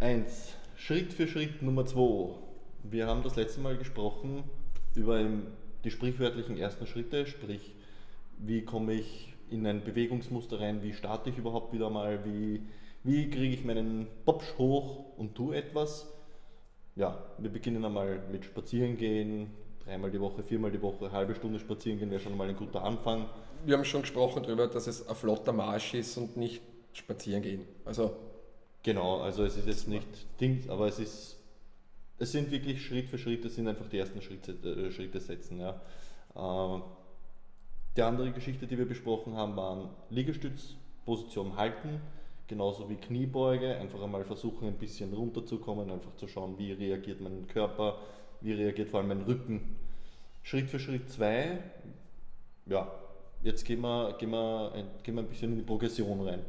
1. Schritt für Schritt Nummer 2. Wir haben das letzte Mal gesprochen über die sprichwörtlichen ersten Schritte, sprich, wie komme ich in ein Bewegungsmuster rein, wie starte ich überhaupt wieder mal, wie, wie kriege ich meinen Popsch hoch und tue etwas. Ja, wir beginnen einmal mit Spazieren gehen, dreimal die Woche, viermal die Woche, halbe Stunde spazieren gehen wäre schon mal ein guter Anfang. Wir haben schon gesprochen darüber, dass es ein flotter Marsch ist und nicht spazieren gehen. Also Genau, also es ist jetzt nicht Dings, aber es ist, es sind wirklich Schritt für Schritt, es sind einfach die ersten Schritte, äh, Schritte setzen. Ja. Äh, die andere Geschichte, die wir besprochen haben, waren Liegestützposition halten, genauso wie Kniebeuge, einfach einmal versuchen ein bisschen runterzukommen, einfach zu schauen, wie reagiert mein Körper, wie reagiert vor allem mein Rücken. Schritt für Schritt zwei, ja, jetzt gehen wir, gehen wir, gehen wir ein bisschen in die Progression rein.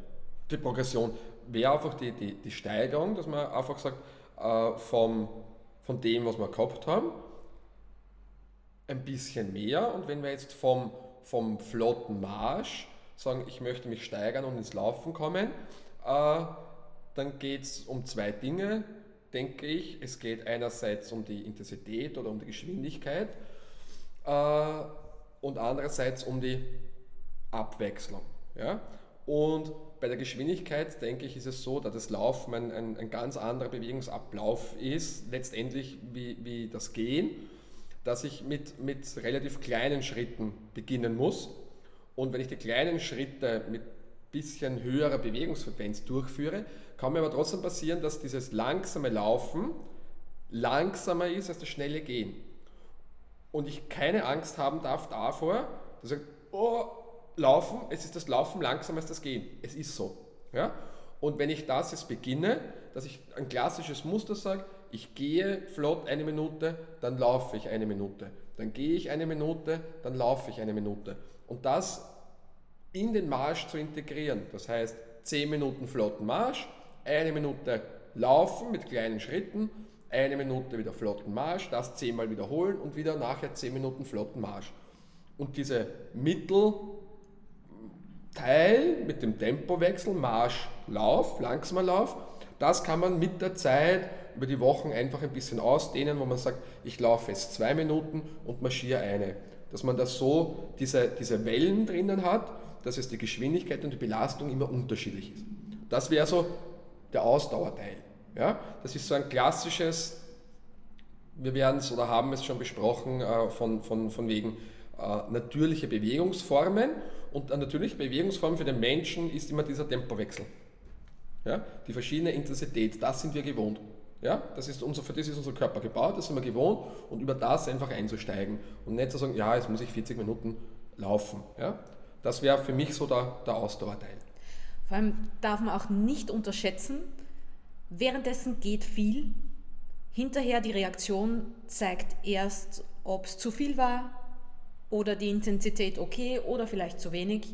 Die Progression wäre einfach die, die, die Steigerung, dass man einfach sagt, äh, vom, von dem, was wir gehabt haben, ein bisschen mehr. Und wenn wir jetzt vom, vom flotten Marsch sagen, ich möchte mich steigern und ins Laufen kommen, äh, dann geht es um zwei Dinge, denke ich. Es geht einerseits um die Intensität oder um die Geschwindigkeit äh, und andererseits um die Abwechslung. Ja? Und bei der Geschwindigkeit, denke ich, ist es so, dass das Laufen ein, ein, ein ganz anderer Bewegungsablauf ist, letztendlich wie, wie das Gehen, dass ich mit, mit relativ kleinen Schritten beginnen muss. Und wenn ich die kleinen Schritte mit bisschen höherer Bewegungsfrequenz durchführe, kann mir aber trotzdem passieren, dass dieses langsame Laufen langsamer ist als das schnelle Gehen. Und ich keine Angst haben darf davor, dass ich, oh, Laufen, es ist das Laufen langsamer als das Gehen. Es ist so. Ja? Und wenn ich das jetzt beginne, dass ich ein klassisches Muster sage, ich gehe flott eine Minute, dann laufe ich eine Minute. Dann gehe ich eine Minute, dann laufe ich eine Minute. Und das in den Marsch zu integrieren. Das heißt, 10 Minuten flotten Marsch, eine Minute laufen mit kleinen Schritten, eine Minute wieder flotten Marsch, das zehnmal wiederholen und wieder nachher 10 Minuten flotten Marsch. Und diese Mittel, Teil mit dem Tempowechsel, Marsch, Lauf, langsamer Lauf, das kann man mit der Zeit über die Wochen einfach ein bisschen ausdehnen, wo man sagt, ich laufe jetzt zwei Minuten und marschiere eine. Dass man das so, diese, diese Wellen drinnen hat, dass es die Geschwindigkeit und die Belastung immer unterschiedlich ist. Das wäre so der Ausdauerteil. Ja? Das ist so ein klassisches, wir werden es oder haben es schon besprochen, äh, von, von, von wegen äh, natürliche Bewegungsformen und eine natürliche Bewegungsform für den Menschen ist immer dieser Tempowechsel. Ja? Die verschiedene Intensität, das sind wir gewohnt. Ja? Das ist unser, für das ist unser Körper gebaut, das sind wir gewohnt und über das einfach einzusteigen und nicht zu sagen, ja, jetzt muss ich 40 Minuten laufen. Ja? Das wäre für mich so der, der Ausdauerteil. Vor allem darf man auch nicht unterschätzen, währenddessen geht viel. Hinterher die Reaktion zeigt erst, ob es zu viel war, oder die Intensität okay oder vielleicht zu wenig.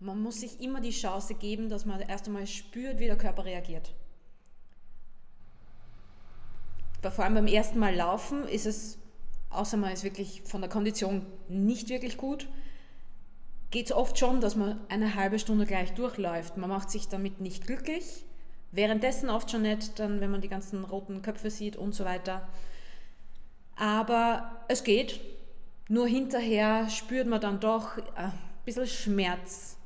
Man muss sich immer die Chance geben, dass man erst einmal spürt, wie der Körper reagiert. Vor allem beim ersten Mal laufen ist es, außer man ist wirklich von der Kondition nicht wirklich gut, geht es oft schon, dass man eine halbe Stunde gleich durchläuft. Man macht sich damit nicht glücklich. Währenddessen oft schon nicht, dann, wenn man die ganzen roten Köpfe sieht und so weiter. Aber es geht, nur hinterher spürt man dann doch ein bisschen Schmerz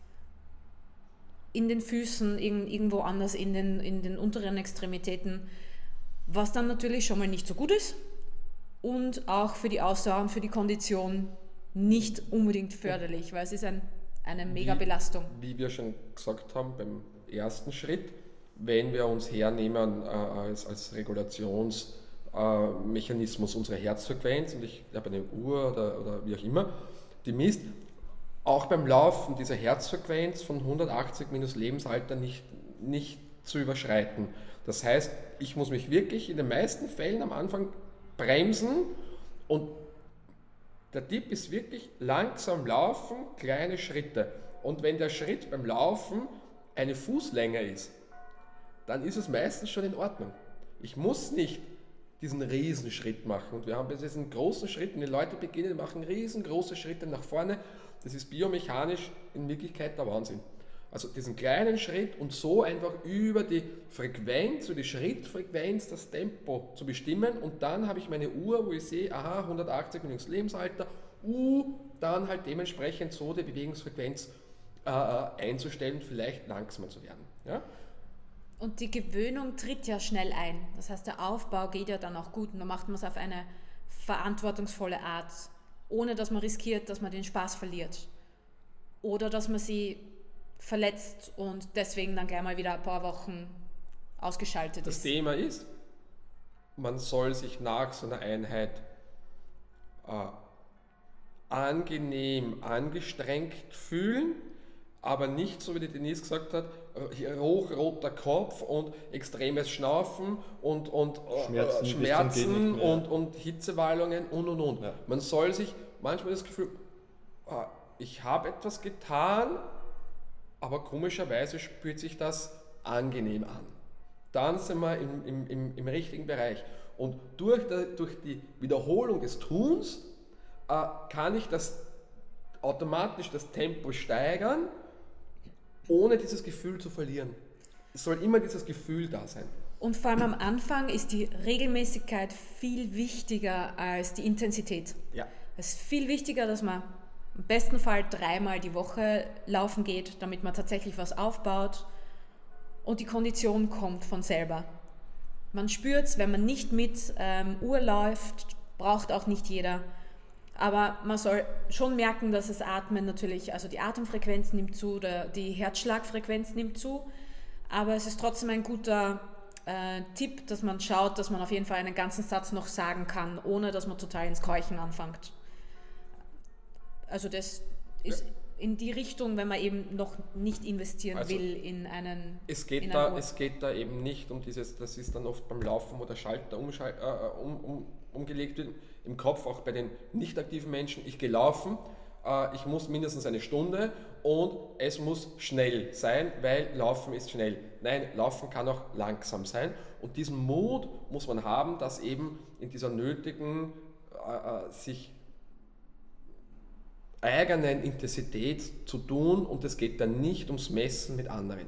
in den Füßen, irgendwo anders in den, in den unteren Extremitäten, was dann natürlich schon mal nicht so gut ist und auch für die Ausdauer und für die Kondition nicht unbedingt förderlich, weil es ist ein, eine mega Belastung. Wie, wie wir schon gesagt haben beim ersten Schritt, wenn wir uns hernehmen äh, als, als Regulations- äh, Mechanismus unserer Herzfrequenz und ich habe eine Uhr oder, oder wie auch immer, die misst, auch beim Laufen dieser Herzfrequenz von 180 minus Lebensalter nicht, nicht zu überschreiten. Das heißt, ich muss mich wirklich in den meisten Fällen am Anfang bremsen und der Tipp ist wirklich langsam laufen, kleine Schritte. Und wenn der Schritt beim Laufen eine Fußlänge ist, dann ist es meistens schon in Ordnung. Ich muss nicht diesen Riesenschritt machen. Und wir haben diesen großen Schritt, und die Leute beginnen, machen riesengroße Schritte nach vorne. Das ist biomechanisch in Wirklichkeit der Wahnsinn. Also diesen kleinen Schritt und so einfach über die Frequenz, über die Schrittfrequenz das Tempo zu bestimmen und dann habe ich meine Uhr, wo ich sehe, aha, 180 Minuten Lebensalter, uh, dann halt dementsprechend so die Bewegungsfrequenz äh, äh, einzustellen, vielleicht langsamer zu werden. Ja? Und die Gewöhnung tritt ja schnell ein. Das heißt, der Aufbau geht ja dann auch gut und dann macht man es auf eine verantwortungsvolle Art, ohne dass man riskiert, dass man den Spaß verliert. Oder dass man sie verletzt und deswegen dann gleich mal wieder ein paar Wochen ausgeschaltet das ist. Das Thema ist, man soll sich nach so einer Einheit äh, angenehm angestrengt fühlen, aber nicht so wie die Denise gesagt hat, hochroter Kopf und extremes Schnaufen und, und äh, Schmerzen, Schmerzen und, und Hitzewallungen und und und. Ja. Man soll sich manchmal das Gefühl, ah, ich habe etwas getan, aber komischerweise spürt sich das angenehm an. Dann sind wir im, im, im, im richtigen Bereich. Und durch, die, durch die Wiederholung des Tuns äh, kann ich das automatisch das Tempo steigern, ohne dieses Gefühl zu verlieren. Es soll immer dieses Gefühl da sein. Und vor allem am Anfang ist die Regelmäßigkeit viel wichtiger als die Intensität. Ja. Es ist viel wichtiger, dass man im besten Fall dreimal die Woche laufen geht, damit man tatsächlich was aufbaut und die Kondition kommt von selber. Man spürt es, wenn man nicht mit ähm, Uhr läuft, braucht auch nicht jeder. Aber man soll schon merken, dass das Atmen natürlich, also die Atemfrequenz nimmt zu, der, die Herzschlagfrequenz nimmt zu. Aber es ist trotzdem ein guter äh, Tipp, dass man schaut, dass man auf jeden Fall einen ganzen Satz noch sagen kann, ohne dass man total ins Keuchen anfängt. Also das ist ja. in die Richtung, wenn man eben noch nicht investieren also will in einen. Es geht, da, es geht da eben nicht um dieses, das ist dann oft beim Laufen, wo der Schalter umschal äh, um, um, umgelegt wird, im Kopf, auch bei den nicht aktiven Menschen, ich gehe laufen, äh, ich muss mindestens eine Stunde und es muss schnell sein, weil Laufen ist schnell. Nein, Laufen kann auch langsam sein und diesen Mut muss man haben, dass eben in dieser nötigen, äh, äh sich eigenen Intensität zu tun und es geht dann nicht ums Messen mit anderen.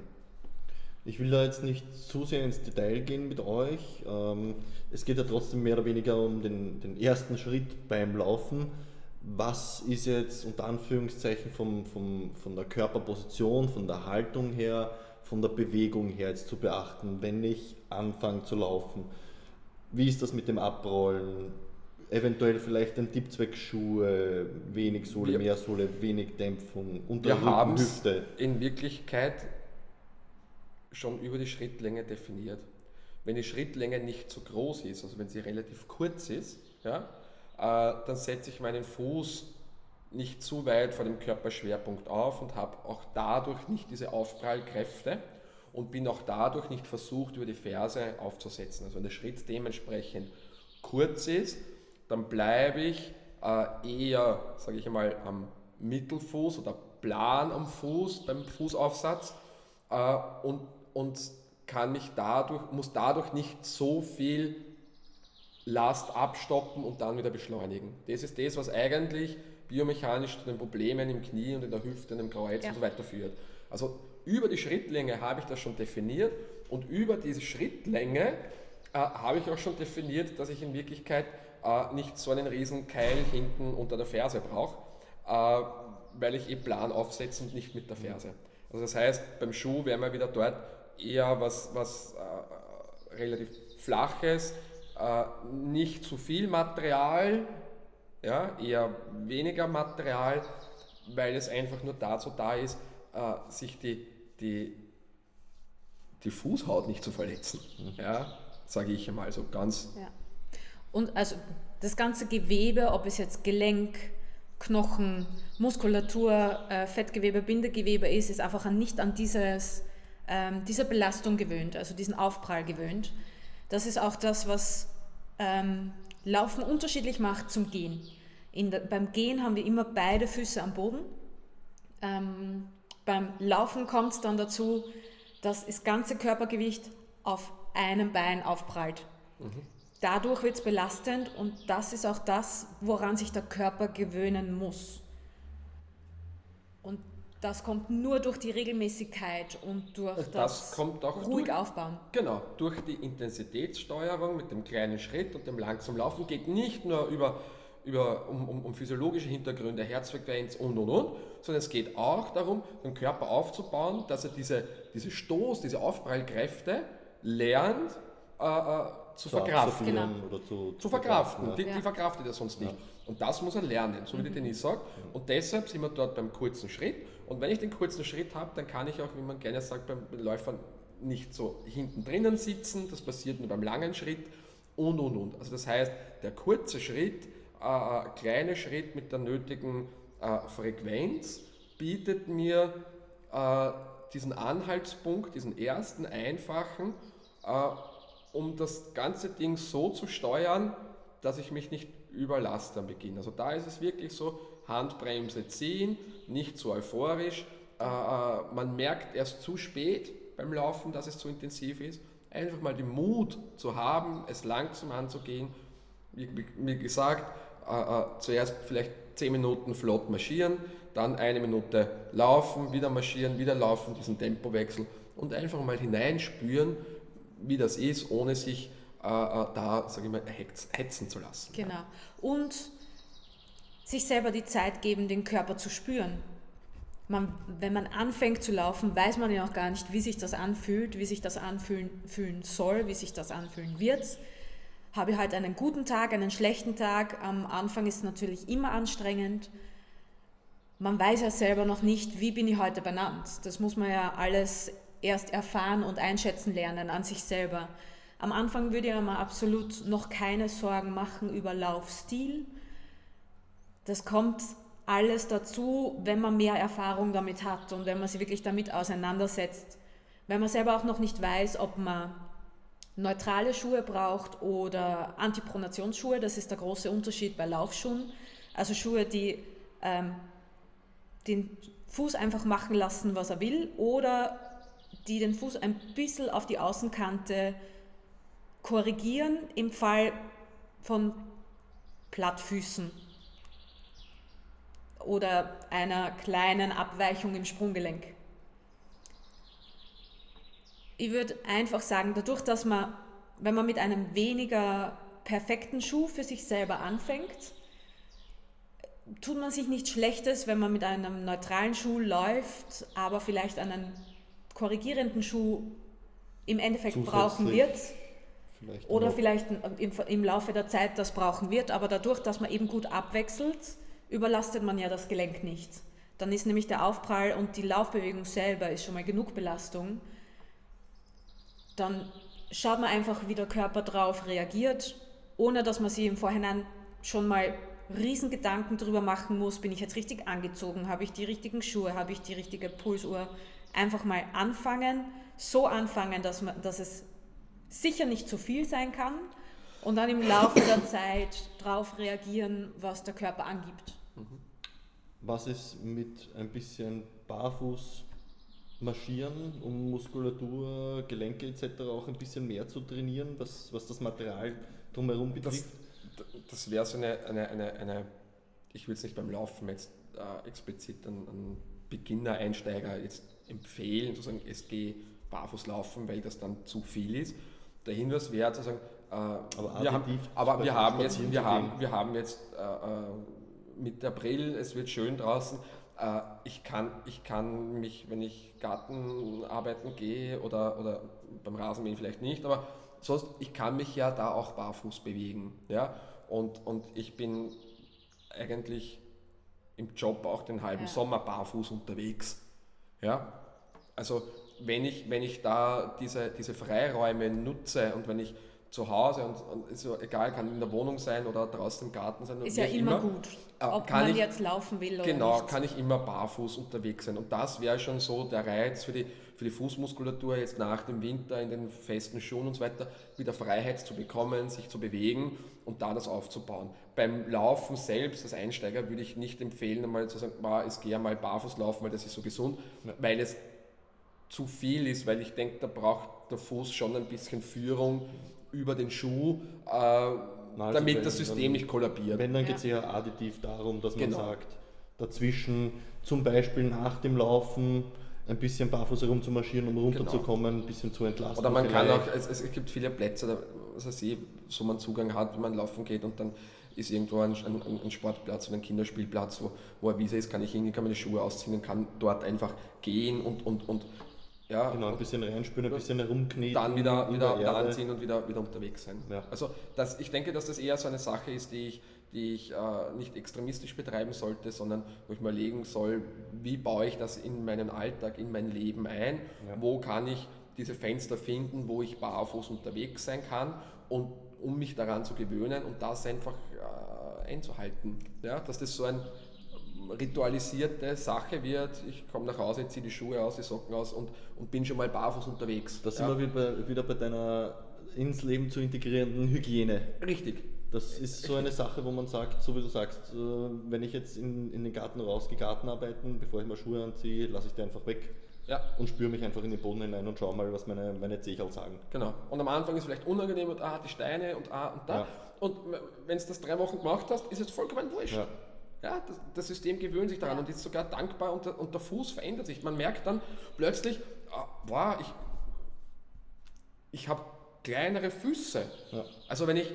Ich will da jetzt nicht zu sehr ins Detail gehen mit euch. Ähm, es geht ja trotzdem mehr oder weniger um den, den ersten Schritt beim Laufen. Was ist jetzt unter Anführungszeichen vom, vom, von der Körperposition, von der Haltung her, von der Bewegung her jetzt zu beachten, wenn ich anfange zu laufen? Wie ist das mit dem Abrollen? eventuell vielleicht ein Tippzweckschuhe, wenig Sohle, wir, mehr Sohle, wenig Dämpfung, unter Hüfte. in Wirklichkeit schon über die Schrittlänge definiert. Wenn die Schrittlänge nicht zu groß ist, also wenn sie relativ kurz ist, ja, äh, dann setze ich meinen Fuß nicht zu weit vor dem Körperschwerpunkt auf und habe auch dadurch nicht diese Aufprallkräfte und bin auch dadurch nicht versucht, über die Ferse aufzusetzen. Also wenn der Schritt dementsprechend kurz ist, dann bleibe ich äh, eher, sage ich einmal, am Mittelfuß oder plan am Fuß beim Fußaufsatz äh, und, und kann mich dadurch, muss dadurch nicht so viel Last abstoppen und dann wieder beschleunigen. Das ist das, was eigentlich biomechanisch zu den Problemen im Knie und in der Hüfte und im Kreuz ja. und so weiter führt. Also über die Schrittlänge habe ich das schon definiert und über diese Schrittlänge äh, habe ich auch schon definiert, dass ich in Wirklichkeit äh, nicht so einen riesen Keil hinten unter der Ferse brauche, äh, weil ich eh plan aufsetze und nicht mit der Ferse. Also das heißt, beim Schuh wären wir wieder dort eher was, was äh, relativ Flaches, äh, nicht zu viel Material, ja, eher weniger Material, weil es einfach nur dazu da ist, äh, sich die, die, die Fußhaut nicht zu verletzen. Mhm. Ja, sage ich einmal so ganz ja. Und also das ganze Gewebe, ob es jetzt Gelenk, Knochen, Muskulatur, äh, Fettgewebe, Bindegewebe ist, ist einfach nicht an dieses, ähm, diese Belastung gewöhnt, also diesen Aufprall gewöhnt. Das ist auch das, was ähm, Laufen unterschiedlich macht zum Gehen. Der, beim Gehen haben wir immer beide Füße am Boden. Ähm, beim Laufen kommt es dann dazu, dass das ganze Körpergewicht auf einem Bein aufprallt. Mhm. Dadurch wird es belastend und das ist auch das, woran sich der Körper gewöhnen muss. Und das kommt nur durch die Regelmäßigkeit und durch Und das, das kommt auch ruhig durch- aufbauen. Genau, durch die Intensitätssteuerung mit dem kleinen Schritt und dem langsamen Laufen geht nicht nur über, über, um, um, um physiologische Hintergründe, Herzfrequenz und und und, sondern es geht auch darum, den Körper aufzubauen, dass er diese, diese Stoß, diese Aufprallkräfte lernt äh, äh, zu verkraften. absorbieren Genau. Oder zu, Zu verkraften. ja. Die, Ja. die verkraftet er sonst nicht. Und das muss er lernen, so wie die Denise sagt. Und deshalb sind wir dort beim kurzen Schritt. Und wenn ich den kurzen Schritt habe, dann kann ich auch, wie man gerne sagt, beim Läufern nicht so hinten drinnen sitzen. Das passiert nur beim langen Schritt und und und. Also das heißt, der kurze Schritt, äh, äh, kleine Schritt mit der nötigen äh, Frequenz bietet mir äh, diesen Anhaltspunkt, diesen ersten einfachen, äh, um das ganze Ding so zu steuern, dass ich mich nicht überlaste am Beginn. Also da ist es wirklich so, Handbremse ziehen, nicht zu euphorisch. Äh, äh, man merkt erst zu spät beim Laufen, dass es zu intensiv ist. Einfach mal den Mut zu haben, es langsam anzugehen. Wie, wie, gesagt, äh, äh, zuerst vielleicht 10 Minuten flott marschieren, dann eine Minute laufen, wieder marschieren, wieder laufen, diesen Tempowechsel und einfach mal hineinspüren, wie das ist, ohne sich äh, äh, da, sage ich mal, hetz- hetzen zu lassen. Genau. Und sich selber die Zeit geben, den Körper zu spüren. Man, wenn man anfängt zu laufen, weiß man ja auch gar nicht, wie sich das anfühlt, wie sich das anfühlen fühlen soll, wie sich das anfühlen wird. Habe ich halt einen guten Tag, einen schlechten Tag. Am Anfang ist es natürlich immer anstrengend. Man weiß ja selber noch nicht, wie bin ich heute benannt. Das muss man ja alles erst erfahren und einschätzen lernen an sich selber. Am Anfang würde ich mir absolut noch keine Sorgen machen über Laufstil. Das kommt alles dazu, wenn man mehr Erfahrung damit hat und wenn man sich wirklich damit auseinandersetzt. Wenn man selber auch noch nicht weiß, ob man neutrale Schuhe braucht oder Antipronationsschuhe, das ist der große Unterschied bei Laufschuhen. Also Schuhe, die ähm, den Fuß einfach machen lassen, was er will, oder die den Fuß ein bisschen auf die Außenkante korrigieren im Fall von Plattfüßen oder einer kleinen Abweichung im Sprunggelenk. Ich würde einfach sagen, dadurch, dass man, wenn man mit einem weniger perfekten Schuh für sich selber anfängt, tut man sich nichts Schlechtes, wenn man mit einem neutralen Schuh läuft, aber vielleicht einen korrigierenden Schuh im Endeffekt brauchen wird. Vielleicht Oder noch- vielleicht im, im Laufe der Zeit das brauchen wird, aber dadurch, dass man eben gut abwechselt, überlastet man ja das Gelenk nicht. Dann ist nämlich der Aufprall und die Laufbewegung selber ist schon mal genug Belastung. Dann schaut man einfach, wie der Körper drauf reagiert, ohne dass man sich im Vorhinein schon mal riesen Gedanken darüber machen muss, bin ich jetzt richtig angezogen, habe ich die richtigen Schuhe, habe ich die richtige Pulsuhr. Einfach mal anfangen, so anfangen, dass, man, dass es sicher nicht zu viel sein kann und dann im Laufe der Zeit darauf reagieren, was der Körper angibt. Was ist mit ein bisschen Barfuß marschieren, um Muskulatur, Gelenke etc. auch ein bisschen mehr zu trainieren, was, was das Material drumherum Das, betrifft? das wäre so eine, eine, eine, eine, ich will es nicht beim Laufen jetzt äh, explizit an, an Beginner, Einsteiger jetzt empfehlen, zu sagen, es gehe barfuß laufen, weil das dann zu viel ist. Der Hinweis wäre zu sagen, äh, Aber wir, haben, aber wir haben jetzt, wir haben, wir haben jetzt äh, Mitte April, es wird schön draußen. Äh, ich, kann, ich kann mich, wenn ich Garten arbeiten gehe oder, oder beim Rasenmähen vielleicht nicht, aber sonst, ich kann mich ja da auch barfuß bewegen. Ja? Und, und ich bin eigentlich im Job auch den halben Ja. Sommer barfuß unterwegs. Ja? Also wenn ich, wenn ich da diese, diese Freiräume nutze und wenn ich zu Hause und, und ist so egal, kann in der Wohnung sein oder draußen im Garten sein. Ist ja auch immer gut, Äh, ob kann man ich- jetzt laufen will oder Genau, nicht. kann ich immer barfuß unterwegs sein. Und das wäre schon so der Reiz für die, für die Fußmuskulatur jetzt nach dem Winter in den festen Schuhen und so weiter, wieder Freiheit zu bekommen, sich zu bewegen und da das aufzubauen. Beim Laufen selbst, als Einsteiger, würde ich nicht empfehlen, einmal zu sagen, "Ma, es gehe mal barfuß laufen, weil das ist so gesund, weil es zu viel ist, weil ich denke, da braucht der Fuß schon ein bisschen Führung über den Schuh, äh, also damit wenn- das System dann- nicht kollabiert. Wenn, dann geht es eher additiv darum, dass man Genau. sagt, dazwischen zum Beispiel nach dem Laufen ein bisschen barfuß herumzumarschieren, um runterzukommen, genau. ein bisschen zu entlasten. Oder man vielleicht. kann auch, es, es, gibt viele Plätze, da, was weiß ich, so man Zugang hat, wenn man laufen geht und dann ist irgendwo ein, ein, ein Sportplatz oder ein Kinderspielplatz, wo, wo eine Wiese ist, kann ich hingehen, kann meine Schuhe ausziehen und kann dort einfach gehen und, und, und ja, genau, ein bisschen reinspüren, ein bisschen herumkneten. Dann wieder, wieder, wieder anziehen und wieder, wieder unterwegs sein. Ja. Also das, ich denke, dass das eher so eine Sache ist, die ich, die ich äh, nicht extremistisch betreiben sollte, sondern wo ich mal legen soll, wie baue ich das in meinen Alltag, in mein Leben ein, ja. wo kann ich diese Fenster finden, wo ich barfuß unterwegs sein kann und um mich daran zu gewöhnen und das einfach äh, einzuhalten. Ja, dass das so eine ritualisierte Sache wird, ich komme nach Hause, ziehe die Schuhe aus, die Socken aus und, und bin schon mal barfuß unterwegs. Da sind ja. wir wieder, wieder bei deiner ins Leben zu integrierenden Hygiene. Richtig. Das ist so eine Sache, wo man sagt, so wie du sagst, äh, wenn ich jetzt in, in den Garten rausgehe, Garten arbeiten, bevor ich mal Schuhe anziehe, lasse ich die einfach weg ja. und spüre mich einfach in den Boden hinein und schaue mal, was meine, meine Zechel sagen. Genau. Und am Anfang ist es vielleicht unangenehm und ah, die Steine und ah und da. Ja. Und wenn du das drei Wochen gemacht hast, ist es vollkommen wurscht. Ja. Ja, das, das, System gewöhnt sich daran ja. und ist sogar dankbar und der, und der, Fuß verändert sich. Man merkt dann plötzlich, ah, wow, ich, ich habe kleinere Füße. Ja. Also wenn, ich,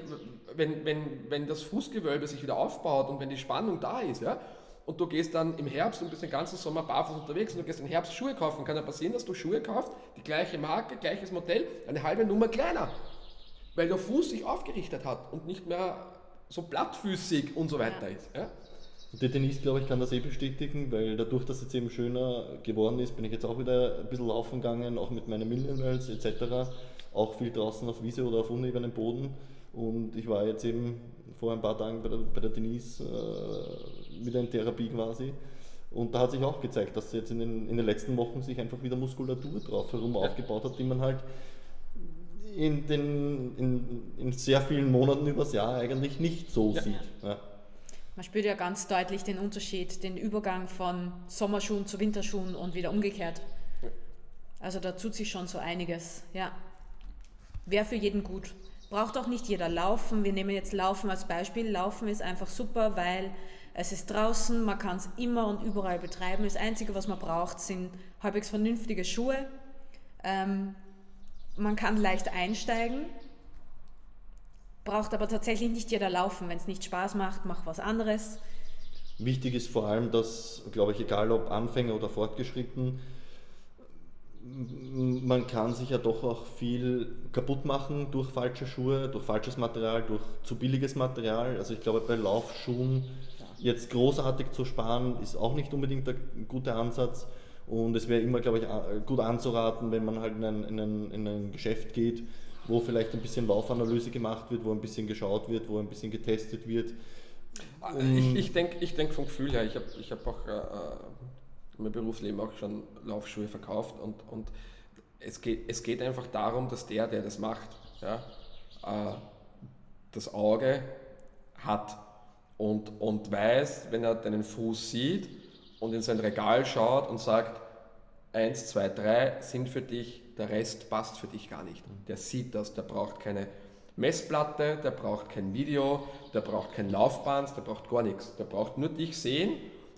wenn, wenn, wenn das Fußgewölbe sich wieder aufbaut und wenn die Spannung da ist, ja, und du gehst dann im Herbst und bist den ganzen Sommer barfuß unterwegs und du gehst im Herbst Schuhe kaufen, kann ja passieren, dass du Schuhe kaufst, die gleiche Marke, gleiches Modell, eine halbe Nummer kleiner, weil der Fuß sich aufgerichtet hat und nicht mehr so plattfüßig und so weiter ja. ist. Ja? Der Denise, glaube ich, kann das eh bestätigen, weil dadurch, dass es jetzt eben schöner geworden ist, bin ich jetzt auch wieder ein bisschen laufen gegangen, auch mit meinen Millennials etc. Auch viel draußen auf Wiese oder auf unebenem Boden. Und ich war jetzt eben vor ein paar Tagen bei der, bei der Denise äh, wieder in Therapie quasi. Und da hat sich auch gezeigt, dass jetzt in den, in den letzten Wochen sich einfach wieder Muskulatur drauf herum aufgebaut hat, die man halt in, den, in, in sehr vielen Monaten übers Jahr eigentlich nicht so ja. sieht. Ja. Man spürt ja ganz deutlich den Unterschied, den Übergang von Sommerschuhen zu Winterschuhen und wieder umgekehrt. Also da tut sich schon so einiges. Ja. Wäre für jeden gut. Braucht auch nicht jeder Laufen. Wir nehmen jetzt Laufen als Beispiel. Laufen ist einfach super, weil es ist draußen, man kann es immer und überall betreiben. Das Einzige, was man braucht, sind halbwegs vernünftige Schuhe. Ähm, man kann leicht einsteigen braucht aber tatsächlich nicht jeder laufen. Wenn es nicht Spaß macht, mach was anderes. Wichtig ist vor allem, dass, glaube ich, egal ob Anfänger oder fortgeschritten, man kann sich ja doch auch viel kaputt machen durch falsche Schuhe, durch falsches Material, durch zu billiges Material. Also ich glaube, bei Laufschuhen jetzt großartig zu sparen, ist auch nicht unbedingt der gute Ansatz. Und es wäre immer, glaube ich, gut anzuraten, wenn man halt in ein, in ein, in ein Geschäft geht, wo vielleicht ein bisschen Laufanalyse gemacht wird, wo ein bisschen geschaut wird, wo ein bisschen getestet wird. Um ich, ich denke ich denk vom Gefühl her, ich habe ich hab auch äh, in meinem Berufsleben auch schon Laufschuhe verkauft und, und es, geht, es geht einfach darum, dass der, der das macht, ja, äh, das Auge hat und, und weiß, wenn er deinen Fuß sieht und in sein Regal schaut und sagt, 1, 2, 3 sind für dich der Rest passt für dich gar nicht. Der sieht das, der braucht keine Messplatte, der braucht kein Video, der braucht kein Laufband, der braucht gar nichts. Der braucht nur dich sehen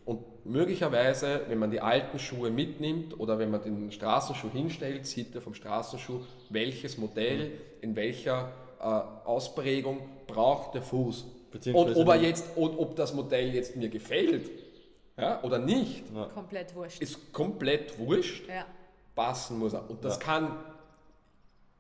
und möglicherweise, wenn man die alten Schuhe mitnimmt oder wenn man den Straßenschuh hinstellt, sieht er vom Straßenschuh, welches Modell in welcher äh, Ausprägung braucht der Fuß. Und ob, er jetzt, ob das Modell jetzt mir gefällt ja, oder nicht, ja. komplett wurscht. ist komplett wurscht. Ja passen muss er. Und das ja. kann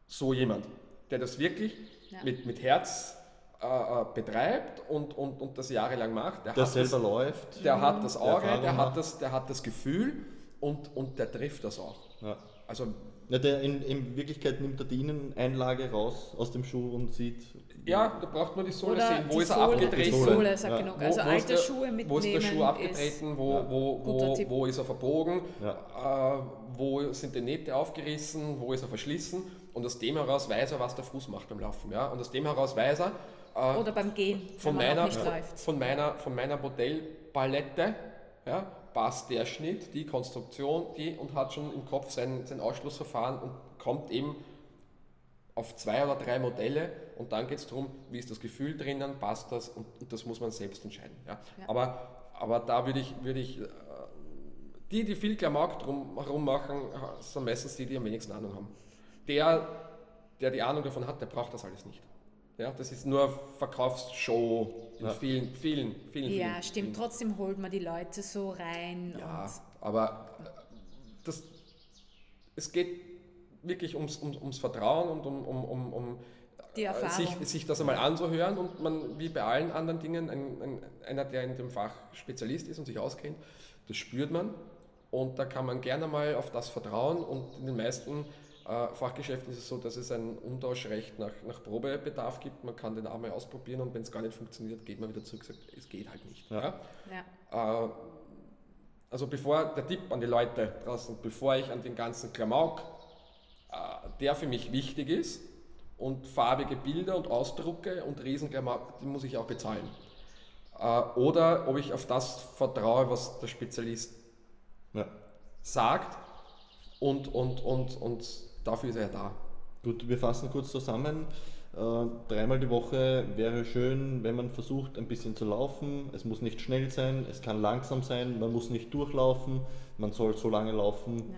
so jemand, der das wirklich ja. mit, mit Herz äh, äh, betreibt und, und, und das jahrelang macht. Der, der selber das, läuft. Der hat das Auge, der, der hat, das, der hat das Gefühl und, und der trifft das auch. Ja. Also ja, der in, in, Wirklichkeit nimmt er die Inneneinlage raus aus dem Schuh und sieht. Ja, da braucht man die Sohle Oder sehen. Wo ist er abgetreten? Die Sohle sagt ja. genug. Also wo, alte der, Schuhe mitnehmen. Wo ist der Schuh abgetreten? Wo, ja. wo, wo, wo, ist er verbogen? Ja. Äh, wo sind die Nähte aufgerissen? Wo ist er verschlissen? Und aus dem heraus weiß er, was der Fuß macht beim Laufen. Ja? Und aus dem heraus weiß er. Äh, Oder beim Gehen. Von meiner, von, von, meiner, von meiner Modellpalette. Ja, passt der Schnitt, die Konstruktion, die und hat schon im Kopf sein, sein Ausschlussverfahren und kommt eben auf zwei oder drei Modelle und dann geht es darum, wie ist das Gefühl drinnen, passt das und, und, das muss man selbst entscheiden. Ja. ja. Aber aber da würde ich, würde ich äh, die, die viel Klamauk drum herum machen, sind meistens die, die am wenigsten Ahnung haben. Der, der die Ahnung davon hat, der braucht das alles nicht. Ja, das ist nur Verkaufsshow in ja. vielen, vielen, vielen. Ja, vielen, stimmt. Vielen. Trotzdem holt man die Leute so rein. Ja, aber das, es geht wirklich ums, ums, ums Vertrauen und um, um, um, um sich, sich das einmal anzuhören und man, wie bei allen anderen Dingen, ein, ein, einer, der in dem Fach Spezialist ist und sich auskennt, das spürt man und da kann man gerne mal auf das vertrauen und in den meisten äh, Fachgeschäften ist es so, dass es ein Umtauschrecht nach, nach Probebedarf gibt. Man kann den einmal ausprobieren und wenn es gar nicht funktioniert, geht man wieder zurück und sagt, es geht halt nicht. Ja. Ja. Äh, also bevor der Tipp an die Leute draußen, bevor ich an den ganzen Klamauk, äh, der für mich wichtig ist, und farbige Bilder und Ausdrucke und Riesenklamauk, die muss ich auch bezahlen. Äh, oder ob ich auf das vertraue, was der Spezialist ja. sagt und, und, und, und dafür ist er da. Gut, wir fassen kurz zusammen. Äh, dreimal die Woche wäre schön, wenn man versucht, ein bisschen zu laufen. Es muss nicht schnell sein, es kann langsam sein, man muss nicht durchlaufen, man soll so lange laufen, ja.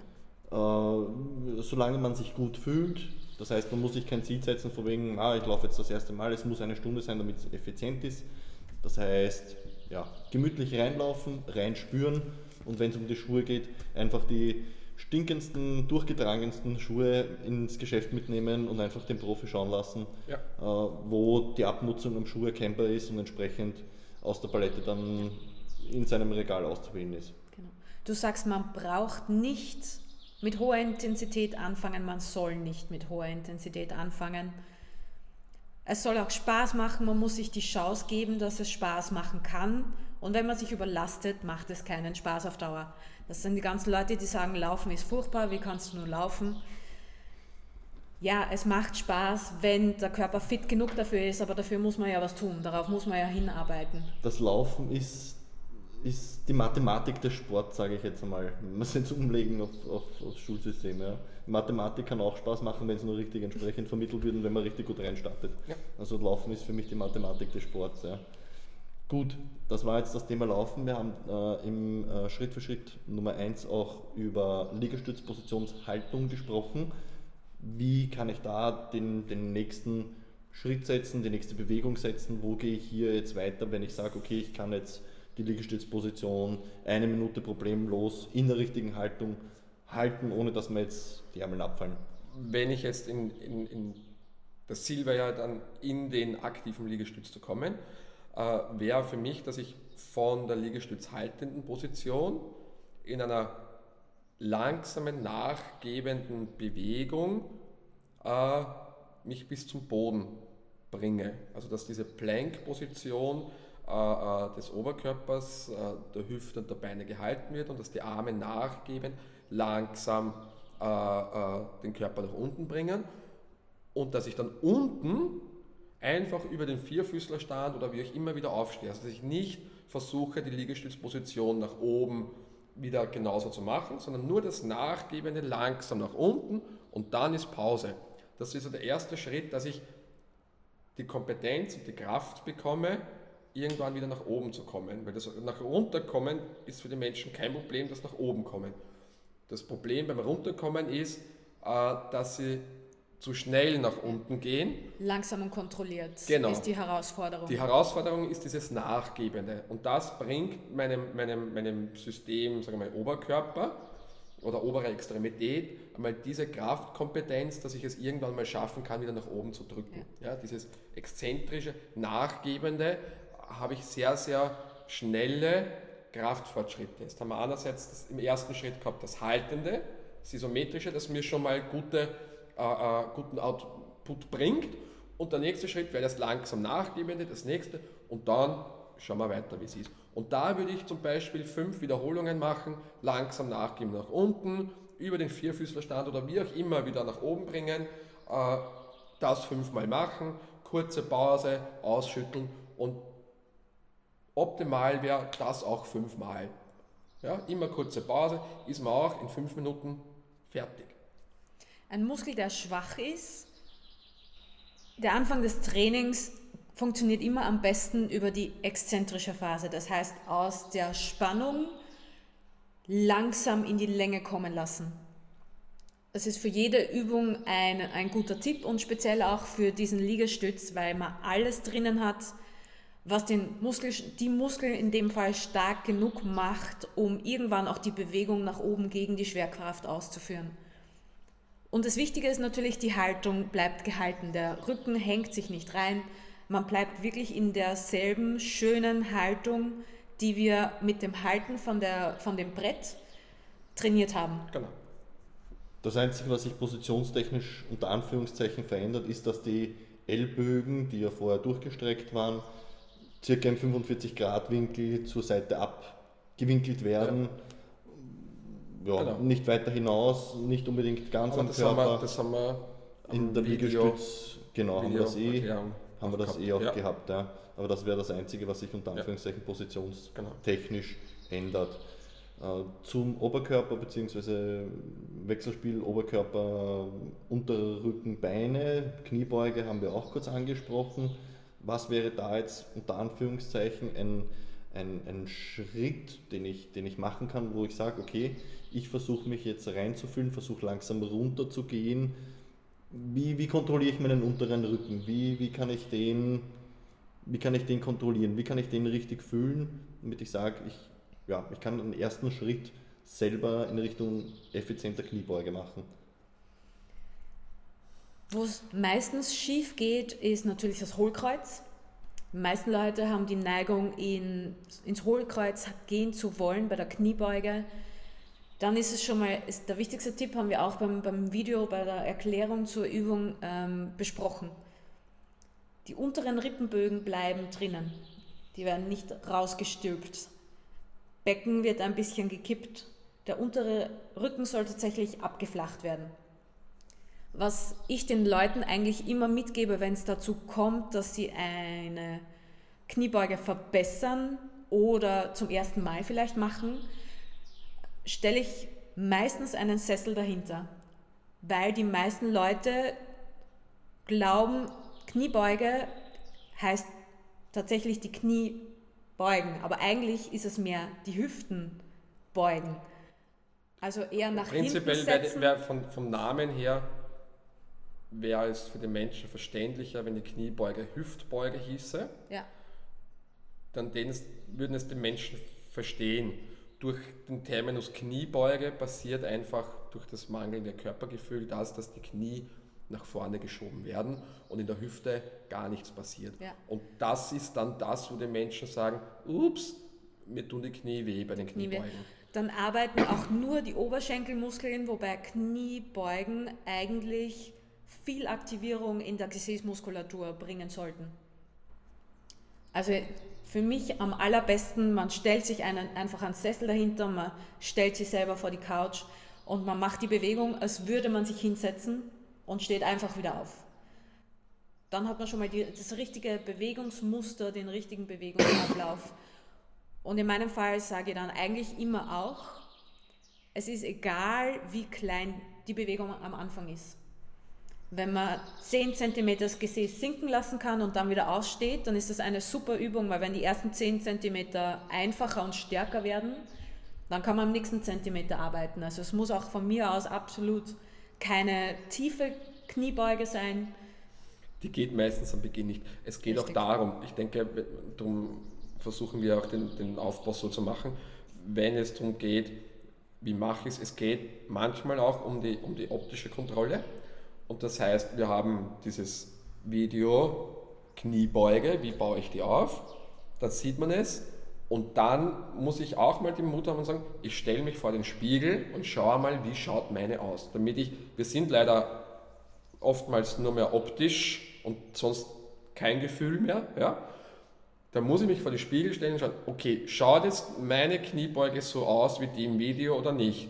Äh, solange man sich gut fühlt. Das heißt, man muss sich kein Ziel setzen, von wegen, ah, ich laufe jetzt das erste Mal, es muss eine Stunde sein, damit es effizient ist. Das heißt, ja, gemütlich reinlaufen, reinspüren und wenn es um die Schuhe geht, einfach die stinkendsten, durchgetragensten Schuhe ins Geschäft mitnehmen und einfach den Profi schauen lassen, ja. äh, wo die Abnutzung am Schuh erkennbar ist und entsprechend aus der Palette dann in seinem Regal auszuwählen ist. Genau. Du sagst, man braucht nicht mit hoher Intensität anfangen, man soll nicht mit hoher Intensität anfangen. Es soll auch Spaß machen, man muss sich die Chance geben, dass es Spaß machen kann. Und wenn man sich überlastet, macht es keinen Spaß auf Dauer. Das sind die ganzen Leute, die sagen, Laufen ist furchtbar, wie kannst du nur laufen? Ja, es macht Spaß, wenn der Körper fit genug dafür ist, aber dafür muss man ja was tun, darauf muss man ja hinarbeiten. Das Laufen ist, ist die Mathematik des Sports, sage ich jetzt einmal. Man muss jetzt umlegen auf, auf, aufs Schulsystem. Ja. Mathematik kann auch Spaß machen, wenn es nur richtig entsprechend vermittelt wird und wenn man richtig gut reinstartet. Ja. Also Laufen ist für mich die Mathematik des Sports. Ja. Gut, das war jetzt das Thema Laufen. Wir haben äh, im äh, Schritt für Schritt Nummer 1 auch über Liegestützpositionshaltung gesprochen. Wie kann ich da den, den nächsten Schritt setzen, die nächste Bewegung setzen? Wo gehe ich hier jetzt weiter, wenn ich sage, okay, ich kann jetzt die Liegestützposition eine Minute problemlos in der richtigen Haltung halten, ohne dass mir jetzt die Ärmel abfallen? Wenn ich jetzt in, in, in das Ziel wäre ja dann in den aktiven Liegestütz zu kommen äh, wäre für mich, dass ich von der liegestützhaltenden Position in einer langsamen, nachgebenden Bewegung äh, mich bis zum Boden bringe. Also dass diese Plank-Position des Oberkörpers, äh, der Hüfte und der Beine gehalten wird und dass die Arme nachgeben, langsam äh, den Körper nach unten bringen und dass ich dann unten einfach über den Vierfüßlerstand oder wie ich immer wieder aufstehe. Also dass ich nicht versuche, die Liegestützposition nach oben wieder genauso zu machen, sondern nur das Nachgebende langsam nach unten und dann ist Pause. Das ist so der erste Schritt, dass ich die Kompetenz und die Kraft bekomme, irgendwann wieder nach oben zu kommen. Weil das nach runterkommen ist für die Menschen kein Problem, das nach oben kommen. Das Problem beim Runterkommen ist, äh, dass sie zu schnell nach unten gehen. Langsam und kontrolliert genau. ist die Herausforderung. Die Herausforderung ist dieses Nachgebende. Und das bringt meinem, meinem, meinem System, sagen wir mal, Oberkörper oder obere Extremität einmal diese Kraftkompetenz, dass ich es irgendwann mal schaffen kann, wieder nach oben zu drücken. Ja. ja dieses exzentrische, nachgebende habe ich sehr, sehr schnelle Kraftfortschritte. Jetzt haben wir einerseits im ersten Schritt gehabt das Haltende, das Isometrische, das mir schon mal gute äh, äh, guten Output bringt. Und der nächste Schritt wäre das langsam nachgebende, das nächste. Und dann schauen wir weiter, wie es ist. Und da würde ich zum Beispiel fünf Wiederholungen machen, langsam nachgeben nach unten, über den Vierfüßlerstand oder wie auch immer wieder nach oben bringen, äh, das fünfmal machen, kurze Pause, ausschütteln und optimal wäre das auch fünfmal. Ja, immer kurze Pause, ist man auch in fünf Minuten fertig ein Muskel, der schwach ist, der Anfang des Trainings funktioniert immer am besten über die exzentrische Phase. Das heißt, aus der Spannung langsam in die Länge kommen lassen. Das ist für jede Übung ein, ein guter Tipp und speziell auch für diesen Liegestütz, weil man alles drinnen hat, was den Muskel, die Muskeln in dem Fall stark genug macht, um irgendwann auch die Bewegung nach oben gegen die Schwerkraft auszuführen. Und das Wichtige ist natürlich, die Haltung bleibt gehalten. Der Rücken hängt sich nicht rein. Man bleibt wirklich in derselben schönen Haltung, die wir mit dem Halten von, der, von dem Brett trainiert haben. Genau. Das Einzige, was sich positionstechnisch unter Anführungszeichen verändert, ist, dass die Ellbögen, die ja vorher durchgestreckt waren, circa im 45-Grad-Winkel zur Seite abgewinkelt werden. Ja, ja genau. nicht weiter hinaus, nicht unbedingt ganz Aber am das Körper. Haben wir, das haben wir in der Liegestütz, genau, haben wir das eh, haben wir das eh auch ja. gehabt. Ja. Aber das wäre das Einzige, was sich unter Anführungszeichen positionstechnisch genau. ändert. Äh, zum Oberkörper bzw. Wechselspiel Oberkörper, Unterrücken, Beine, Kniebeuge haben wir auch kurz angesprochen. Was wäre da jetzt unter Anführungszeichen ein, ein, ein Schritt, den ich, den ich machen kann, wo ich sage, okay, ich versuche mich jetzt reinzufühlen, versuche langsam runter zu gehen. Wie, wie kontrolliere ich meinen unteren Rücken? Wie, wie, kann ich den, wie kann ich den kontrollieren? Wie kann ich den richtig fühlen, damit ich sage, ich ja, ich kann den ersten Schritt selber in Richtung effizienter Kniebeuge machen. Wo es meistens schief geht, ist natürlich das Hohlkreuz. Die meisten Leute haben die Neigung, in, ins Hohlkreuz gehen zu wollen bei der Kniebeuge. Dann ist es schon mal, ist der wichtigste Tipp haben wir auch beim, beim Video, bei der Erklärung zur Übung ähm, besprochen. Die unteren Rippenbögen bleiben drinnen. Die werden nicht rausgestülpt. Becken wird ein bisschen gekippt. Der untere Rücken soll tatsächlich abgeflacht werden. Was ich den Leuten eigentlich immer mitgebe, wenn es dazu kommt, dass sie eine Kniebeuge verbessern oder zum ersten Mal vielleicht machen, stelle ich meistens einen Sessel dahinter, weil die meisten Leute glauben, Kniebeuge heißt tatsächlich die Knie beugen. Aber eigentlich ist es mehr die Hüften beugen. Also eher nach Prinzipiell hinten setzen. Prinzipiell von, vom Namen her wäre es für den Menschen verständlicher, wenn die Kniebeuge Hüftbeuge hieße. Ja. Dann würden es die Menschen verstehen. Durch den Terminus Kniebeuge passiert einfach durch das mangelnde Körpergefühl das, dass die Knie nach vorne geschoben werden und in der Hüfte gar nichts passiert. Ja. Und das ist dann das, wo die Menschen sagen, ups, mir tun die Knie weh bei den Kniebeugen. Dann arbeiten auch nur die Oberschenkelmuskeln, wobei Kniebeugen eigentlich viel Aktivierung in der Gesäßmuskulatur bringen sollten. Also für mich am allerbesten, man stellt sich einen, einfach einen Sessel dahinter, man stellt sich selber vor die Couch und man macht die Bewegung, als würde man sich hinsetzen und steht einfach wieder auf. Dann hat man schon mal die, das richtige Bewegungsmuster, den richtigen Bewegungsablauf. Und in meinem Fall sage ich dann eigentlich immer auch, es ist egal, wie klein die Bewegung am Anfang ist. Wenn man 10 cm das Gesäß sinken lassen kann und dann wieder aussteht, dann ist das eine super Übung, weil wenn die ersten 10 cm einfacher und stärker werden, dann kann man am nächsten Zentimeter arbeiten. Also es muss auch von mir aus absolut keine tiefe Kniebeuge sein. Die geht meistens am Beginn nicht. Es geht Richtig. auch darum, ich denke, darum versuchen wir auch den, den Aufbau so zu machen, wenn es darum geht, wie mache ich es, es geht manchmal auch um die, um die optische Kontrolle. Und das heißt, wir haben dieses Video Kniebeuge, wie baue ich die auf, da sieht man es und dann muss ich auch mal den Mut haben und sagen, ich stelle mich vor den Spiegel und schaue mal, wie schaut meine aus. Damit ich, wir sind leider oftmals nur mehr optisch und sonst kein Gefühl mehr. Ja? Da muss ich mich vor den Spiegel stellen und schauen, okay, schaut jetzt meine Kniebeuge so aus wie die im Video oder nicht?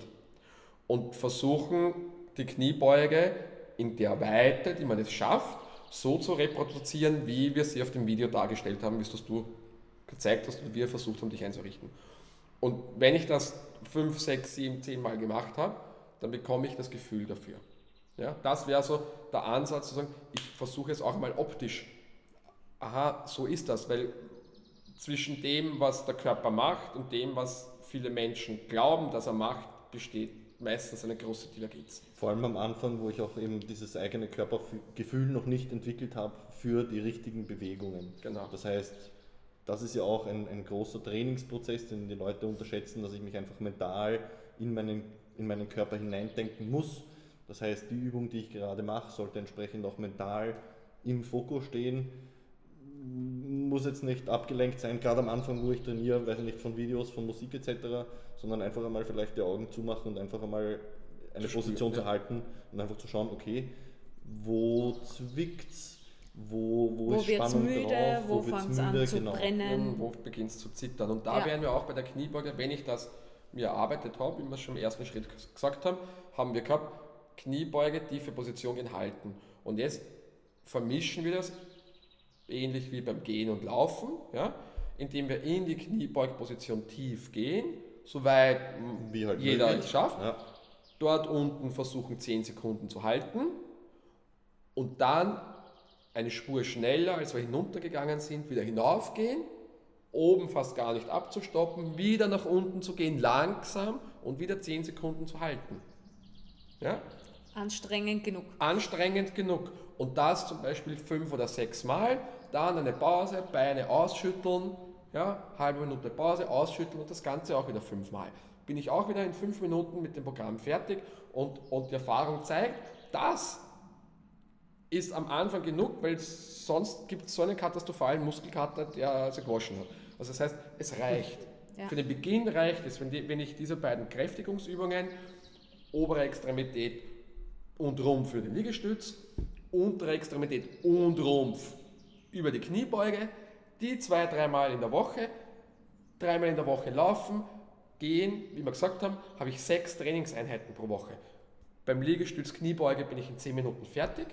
Und versuchen, die Kniebeuge in der Weite, die man es schafft, so zu reproduzieren, wie wir sie auf dem Video dargestellt haben, wie es du gezeigt hast und wir versucht haben, dich einzurichten. Und wenn ich das fünf, sechs, sieben, zehn Mal gemacht habe, dann bekomme ich das Gefühl dafür. Ja, das wäre so der Ansatz zu sagen, ich versuche es auch mal optisch aha, so ist das, weil zwischen dem, was der Körper macht und dem, was viele Menschen glauben, dass er macht, besteht meistens eine große Divergenz. Vor allem am Anfang, wo ich auch eben dieses eigene Körpergefühl noch nicht entwickelt habe für die richtigen Bewegungen. Genau. Das heißt, das ist ja auch ein, ein großer Trainingsprozess, den die Leute unterschätzen, dass ich mich einfach mental in meinen, in meinen Körper hineindenken muss. Das heißt, die Übung, die ich gerade mache, sollte entsprechend auch mental im Fokus stehen. Muss jetzt nicht abgelenkt sein, gerade am Anfang, wo ich trainiere, weiß ich nicht, von Videos, von Musik etc., sondern einfach einmal vielleicht die Augen zumachen und einfach einmal eine Zu Position spüren, zu halten und einfach zu schauen, okay, wo zwickt's, wo, wo, Wo ist wird es Spannung müde, drauf, wo wird's fängt es an müde, zu genau. brennen. wo beginnt es zu zittern. Und da Ja. wären wir auch bei der Kniebeuge, wenn ich das mir erarbeitet habe, wie wir es schon im ersten Schritt ges- gesagt haben, haben wir gehabt, Kniebeuge, tiefe Position gehen, halten. Und jetzt vermischen wir das, ähnlich wie beim Gehen und Laufen, ja, indem wir in die Kniebeugposition tief gehen, soweit halt jeder möglich. es schafft. Ja. Dort unten versuchen 10 Sekunden zu halten und dann eine Spur schneller, als wir hinuntergegangen sind, wieder hinaufgehen, oben fast gar nicht abzustoppen, wieder nach unten zu gehen, langsam und wieder 10 Sekunden zu halten. Ja? Anstrengend genug. Anstrengend genug. Und das zum Beispiel fünf oder sechs Mal, dann eine Pause, Beine ausschütteln, ja, halbe Minute Pause, ausschütteln und das Ganze auch wieder fünfmal. Bin ich auch wieder in fünf Minuten mit dem Programm fertig und, und die Erfahrung zeigt, das ist am Anfang genug, weil sonst gibt es so einen katastrophalen Muskelkater, der sich gewaschen hat. Also das heißt, es reicht. Ja. Für den Beginn reicht es, wenn, die, wenn ich diese beiden Kräftigungsübungen, obere Extremität und Rumpf für den Liegestütz, untere Extremität und Rumpf über die Kniebeuge, die zwei, dreimal in der Woche, dreimal in der Woche laufen, gehen, wie wir gesagt haben, habe ich sechs Trainingseinheiten pro Woche. Beim Liegestütz Kniebeuge bin ich in zehn Minuten fertig.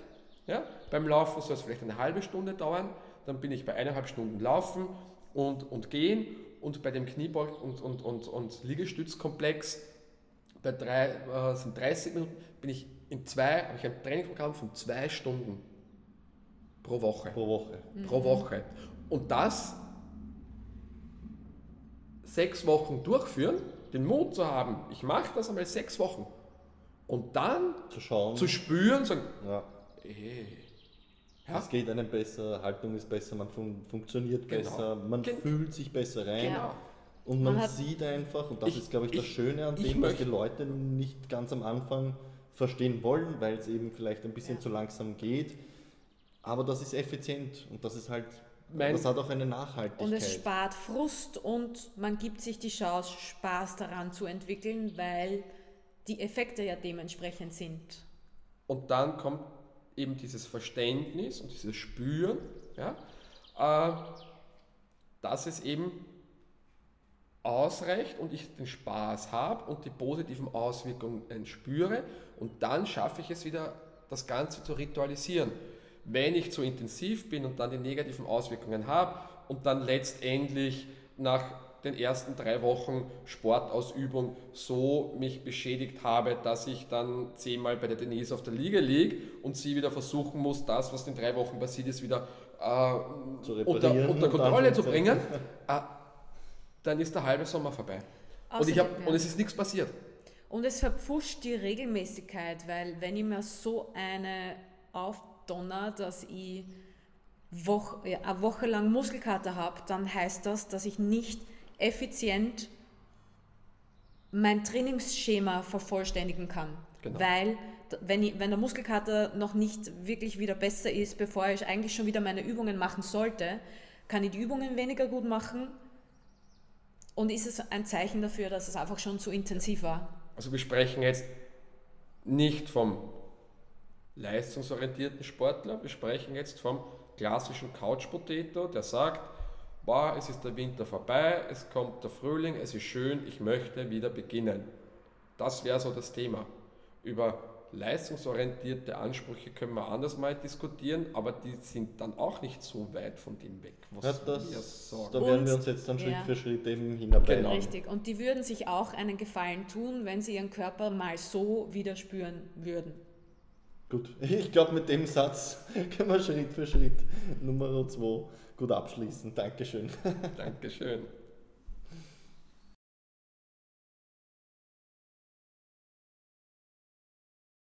Ja? Beim Laufen soll es vielleicht eine halbe Stunde dauern, dann bin ich bei eineinhalb Stunden Laufen und, und Gehen und bei dem Kniebeug und, und, und, und Liegestützkomplex bei drei, äh, sind 30 Minuten, bin ich in zwei, habe ich ein Trainingsprogramm von zwei Stunden pro Woche. Pro Woche. Pro Woche. Und das sechs Wochen durchführen, den Mut zu haben, ich mache das einmal sechs Wochen. Und dann Zu schauen. zu spüren, sagen, ja. ey, ja, Es geht einem besser, Haltung ist besser, man fun funktioniert Genau. besser, man Gen- fühlt sich besser rein. genau. Und man, Man sieht einfach, und das Ich- ist, glaube ich, das ich- Schöne an dem, was die Leute nicht ganz am Anfang verstehen wollen, weil es eben vielleicht ein bisschen Ja. zu langsam geht. Aber das ist effizient und das ist halt, Mein- das hat auch eine Nachhaltigkeit. Und es spart Frust und man gibt sich die Chance, Spaß daran zu entwickeln, weil die Effekte ja dementsprechend sind. Und dann kommt eben dieses Verständnis und dieses Spüren, ja, äh, dass es eben ausreicht und ich den Spaß habe und die positiven Auswirkungen spüre und dann schaffe ich es wieder, das Ganze zu ritualisieren. Wenn ich zu intensiv bin und dann die negativen Auswirkungen habe und dann letztendlich nach den ersten drei Wochen Sportausübung so mich beschädigt habe, dass ich dann zehnmal bei der Denise auf der Liege liege und sie wieder versuchen muss, das, was in drei Wochen passiert ist, wieder äh, Zu unter, unter Kontrolle zu bringen, äh, dann ist der halbe Sommer vorbei. Und, ich hab, ja. und es ist nichts passiert. Und es verpfuscht die Regelmäßigkeit, weil wenn ich mir so eine aufdonner, dass ich Woch, ja, eine Woche lang Muskelkater habe, dann heißt das, dass ich nicht effizient mein Trainingsschema vervollständigen kann. Genau. Weil wenn, ich, wenn der Muskelkater noch nicht wirklich wieder besser ist, bevor ich eigentlich schon wieder meine Übungen machen sollte, kann ich die Übungen weniger gut machen und ist es ein Zeichen dafür, dass es einfach schon zu intensiv war. Also wir sprechen jetzt nicht vom leistungsorientierten Sportler, wir sprechen jetzt vom klassischen Couch Potato, der sagt, wow, es ist der Winter vorbei, es kommt der Frühling, es ist schön, ich möchte wieder beginnen. Das wäre so das Thema. Über leistungsorientierte Ansprüche können wir anders mal diskutieren, aber die sind dann auch nicht so weit von dem weg, was Ja, das, wir sagen. da werden Und- wir uns jetzt dann Schritt ja. für Schritt eben hinarbeiten. Genau. Richtig. Und die würden sich auch einen Gefallen tun, wenn sie ihren Körper mal so wieder spüren würden. Gut, ich glaube, mit dem Satz können wir Schritt für Schritt Nummer 2 gut abschließen. Dankeschön. Dankeschön.